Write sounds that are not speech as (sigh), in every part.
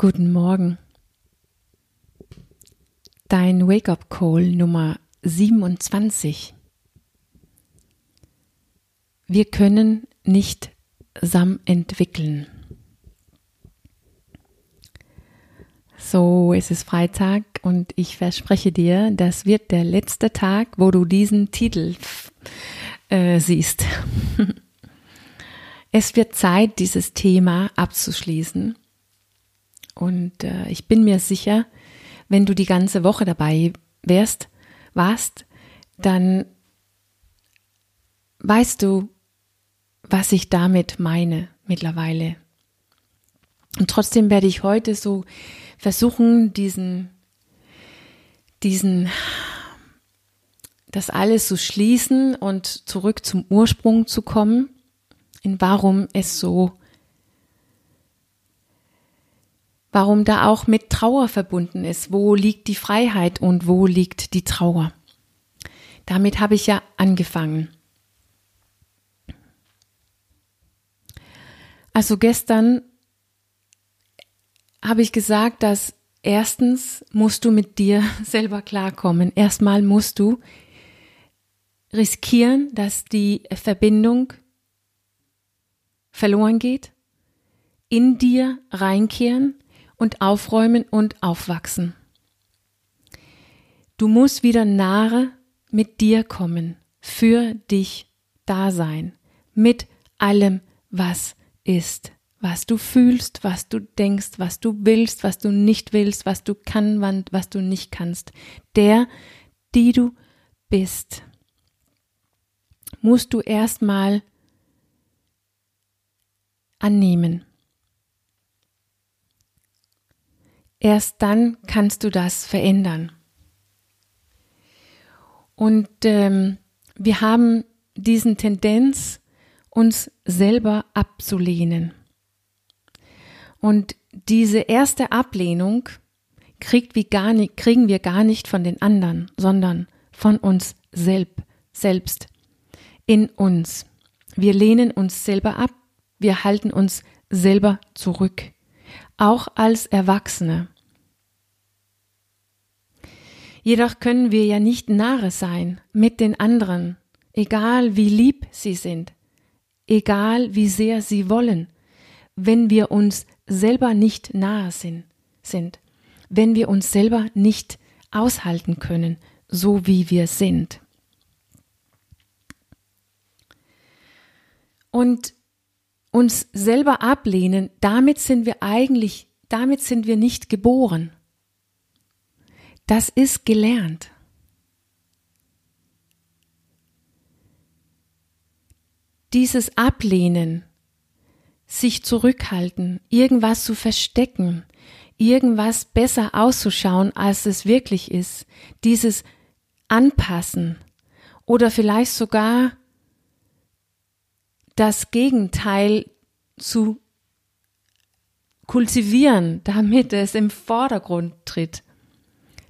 Guten Morgen. Dein Wake-up-Call Nummer 27. Wir können nicht Sam entwickeln. So, es ist Freitag und ich verspreche dir, das wird der letzte Tag, wo du diesen Titel äh, siehst. (laughs) es wird Zeit, dieses Thema abzuschließen und äh, ich bin mir sicher, wenn du die ganze Woche dabei wärst, warst, dann weißt du, was ich damit meine mittlerweile. Und trotzdem werde ich heute so versuchen, diesen, diesen, das alles zu schließen und zurück zum Ursprung zu kommen, in warum es so warum da auch mit Trauer verbunden ist. Wo liegt die Freiheit und wo liegt die Trauer? Damit habe ich ja angefangen. Also gestern habe ich gesagt, dass erstens musst du mit dir (laughs) selber klarkommen. Erstmal musst du riskieren, dass die Verbindung verloren geht, in dir reinkehren und aufräumen und aufwachsen. Du musst wieder nahe mit dir kommen, für dich da sein, mit allem, was ist, was du fühlst, was du denkst, was du willst, was du nicht willst, was du kannst, was du nicht kannst. Der, die du bist, musst du erstmal annehmen. Erst dann kannst du das verändern. Und ähm, wir haben diesen Tendenz, uns selber abzulehnen. Und diese erste Ablehnung kriegt wir gar nicht, kriegen wir gar nicht von den anderen, sondern von uns selb, selbst, in uns. Wir lehnen uns selber ab, wir halten uns selber zurück auch als Erwachsene. Jedoch können wir ja nicht nahe sein mit den anderen, egal wie lieb sie sind, egal wie sehr sie wollen, wenn wir uns selber nicht nahe sind, wenn wir uns selber nicht aushalten können, so wie wir sind. Und uns selber ablehnen, damit sind wir eigentlich, damit sind wir nicht geboren. Das ist gelernt. Dieses Ablehnen, sich zurückhalten, irgendwas zu verstecken, irgendwas besser auszuschauen, als es wirklich ist, dieses Anpassen oder vielleicht sogar das Gegenteil zu kultivieren, damit es im Vordergrund tritt.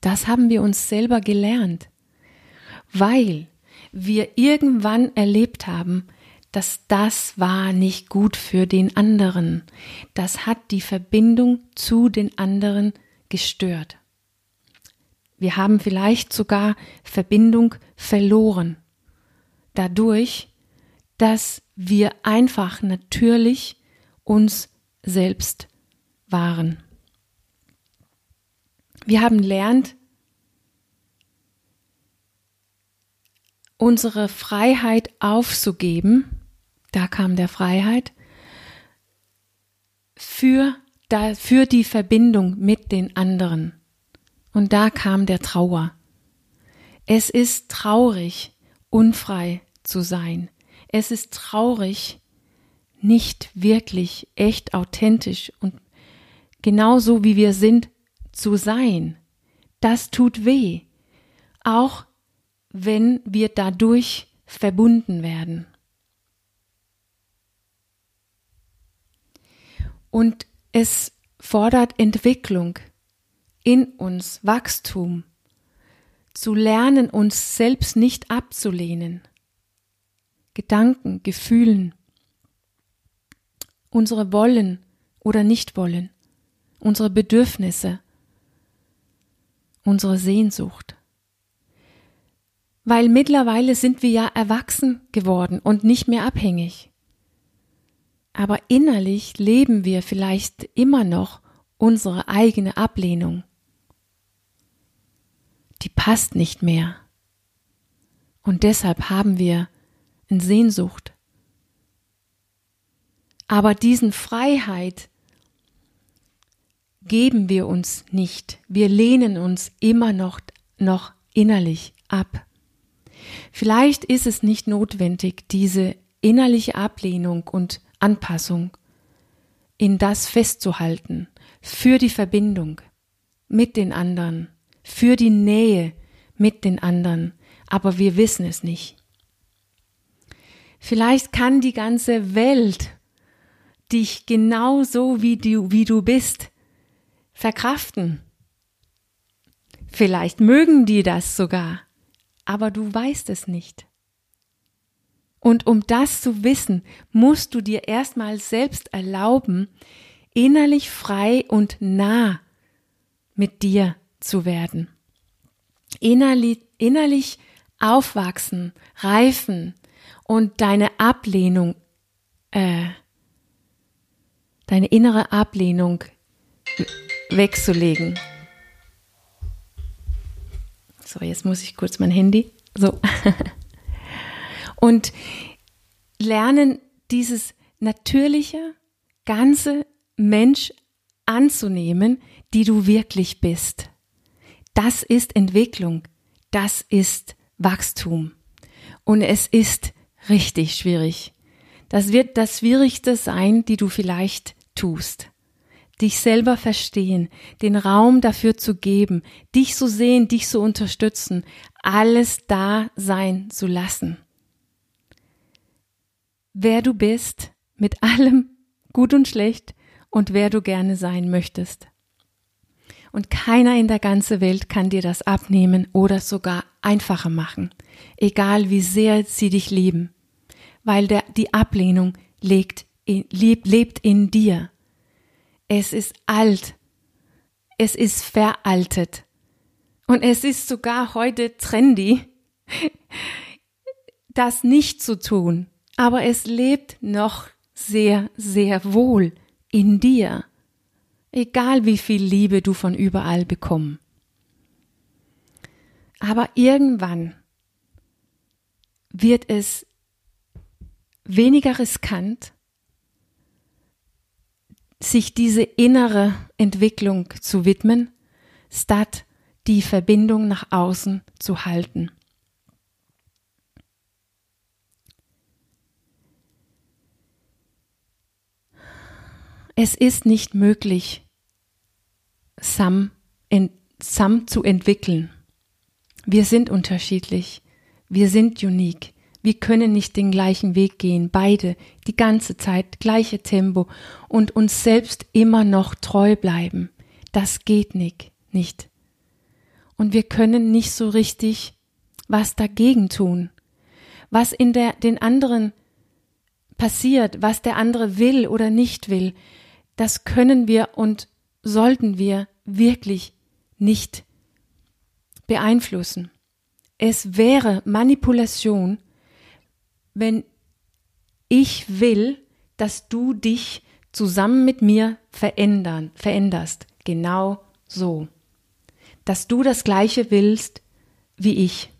Das haben wir uns selber gelernt, weil wir irgendwann erlebt haben, dass das war nicht gut für den anderen. Das hat die Verbindung zu den anderen gestört. Wir haben vielleicht sogar Verbindung verloren. Dadurch, dass wir einfach natürlich uns selbst waren. Wir haben lernt, unsere Freiheit aufzugeben, da kam der Freiheit, für, für die Verbindung mit den anderen. Und da kam der Trauer. Es ist traurig, unfrei zu sein. Es ist traurig, nicht wirklich echt authentisch und genauso wie wir sind zu sein. Das tut weh, auch wenn wir dadurch verbunden werden. Und es fordert Entwicklung in uns, Wachstum, zu lernen, uns selbst nicht abzulehnen, Gedanken, Gefühlen, unsere Wollen oder Nichtwollen, unsere Bedürfnisse, unsere Sehnsucht. Weil mittlerweile sind wir ja erwachsen geworden und nicht mehr abhängig. Aber innerlich leben wir vielleicht immer noch unsere eigene Ablehnung. Die passt nicht mehr. Und deshalb haben wir eine Sehnsucht. Aber diesen Freiheit geben wir uns nicht. Wir lehnen uns immer noch, noch innerlich ab. Vielleicht ist es nicht notwendig, diese innerliche Ablehnung und Anpassung in das festzuhalten, für die Verbindung mit den anderen, für die Nähe mit den anderen, aber wir wissen es nicht. Vielleicht kann die ganze Welt dich genauso wie du, wie du bist verkraften. Vielleicht mögen die das sogar, aber du weißt es nicht. Und um das zu wissen, musst du dir erstmal selbst erlauben, innerlich frei und nah mit dir zu werden. Innerlich, innerlich aufwachsen, reifen und deine Ablehnung, äh, deine innere Ablehnung wegzulegen. So, jetzt muss ich kurz mein Handy. So. Und lernen dieses natürliche, ganze Mensch anzunehmen, die du wirklich bist. Das ist Entwicklung. Das ist Wachstum. Und es ist richtig schwierig. Das wird das Schwierigste sein, die du vielleicht tust dich selber verstehen, den Raum dafür zu geben, dich zu sehen, dich zu unterstützen, alles da sein zu lassen. Wer du bist, mit allem gut und schlecht und wer du gerne sein möchtest. Und keiner in der ganzen Welt kann dir das abnehmen oder sogar einfacher machen, egal wie sehr sie dich lieben, weil der, die Ablehnung lebt in, lebt in dir es ist alt. Es ist veraltet. Und es ist sogar heute trendy, (laughs) das nicht zu tun. Aber es lebt noch sehr, sehr wohl in dir. Egal wie viel Liebe du von überall bekommst. Aber irgendwann wird es weniger riskant sich diese innere Entwicklung zu widmen, statt die Verbindung nach außen zu halten. Es ist nicht möglich, Sam, in, Sam zu entwickeln. Wir sind unterschiedlich. Wir sind unique. Wir können nicht den gleichen Weg gehen, beide, die ganze Zeit, gleiche Tempo und uns selbst immer noch treu bleiben. Das geht nicht, nicht. Und wir können nicht so richtig was dagegen tun. Was in der, den anderen passiert, was der andere will oder nicht will, das können wir und sollten wir wirklich nicht beeinflussen. Es wäre Manipulation, wenn ich will, dass du dich zusammen mit mir verändern, veränderst. Genau so. Dass du das Gleiche willst wie ich.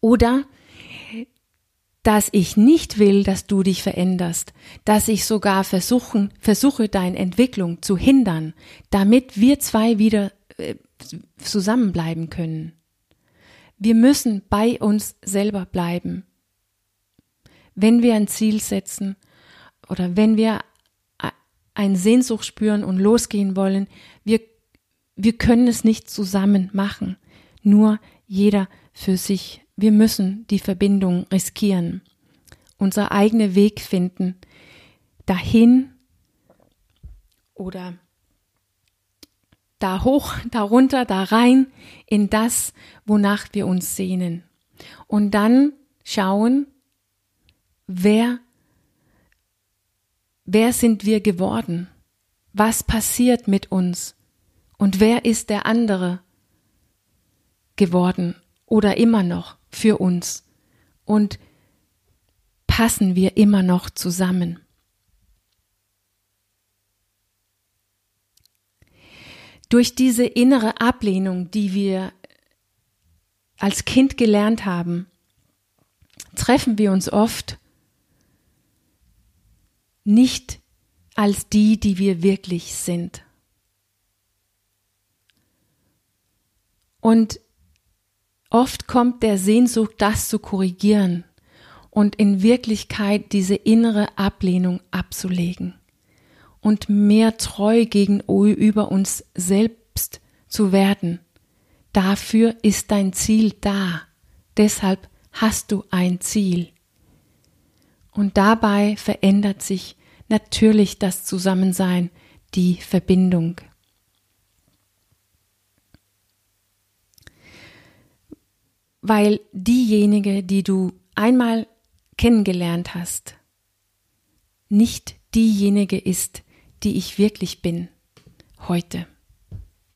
Oder dass ich nicht will, dass du dich veränderst, dass ich sogar versuchen, versuche, deine Entwicklung zu hindern, damit wir zwei wieder äh, zusammenbleiben können. Wir müssen bei uns selber bleiben wenn wir ein Ziel setzen oder wenn wir eine Sehnsucht spüren und losgehen wollen, wir, wir können es nicht zusammen machen, nur jeder für sich. Wir müssen die Verbindung riskieren, unser eigener Weg finden, dahin oder da hoch, (laughs) da runter, da rein in das, wonach wir uns sehnen. Und dann schauen, wer, wer sind wir geworden? was passiert mit uns und wer ist der andere geworden oder immer noch für uns und passen wir immer noch zusammen. Durch diese innere Ablehnung, die wir als Kind gelernt haben, treffen wir uns oft nicht als die, die wir wirklich sind. Und oft kommt der Sehnsucht, das zu korrigieren und in Wirklichkeit diese innere Ablehnung abzulegen und mehr treu gegenüber uns selbst zu werden. Dafür ist dein Ziel da. Deshalb hast du ein Ziel. Und dabei verändert sich natürlich das Zusammensein, die Verbindung. Weil diejenige, die du einmal kennengelernt hast, nicht diejenige ist, die ich wirklich bin heute.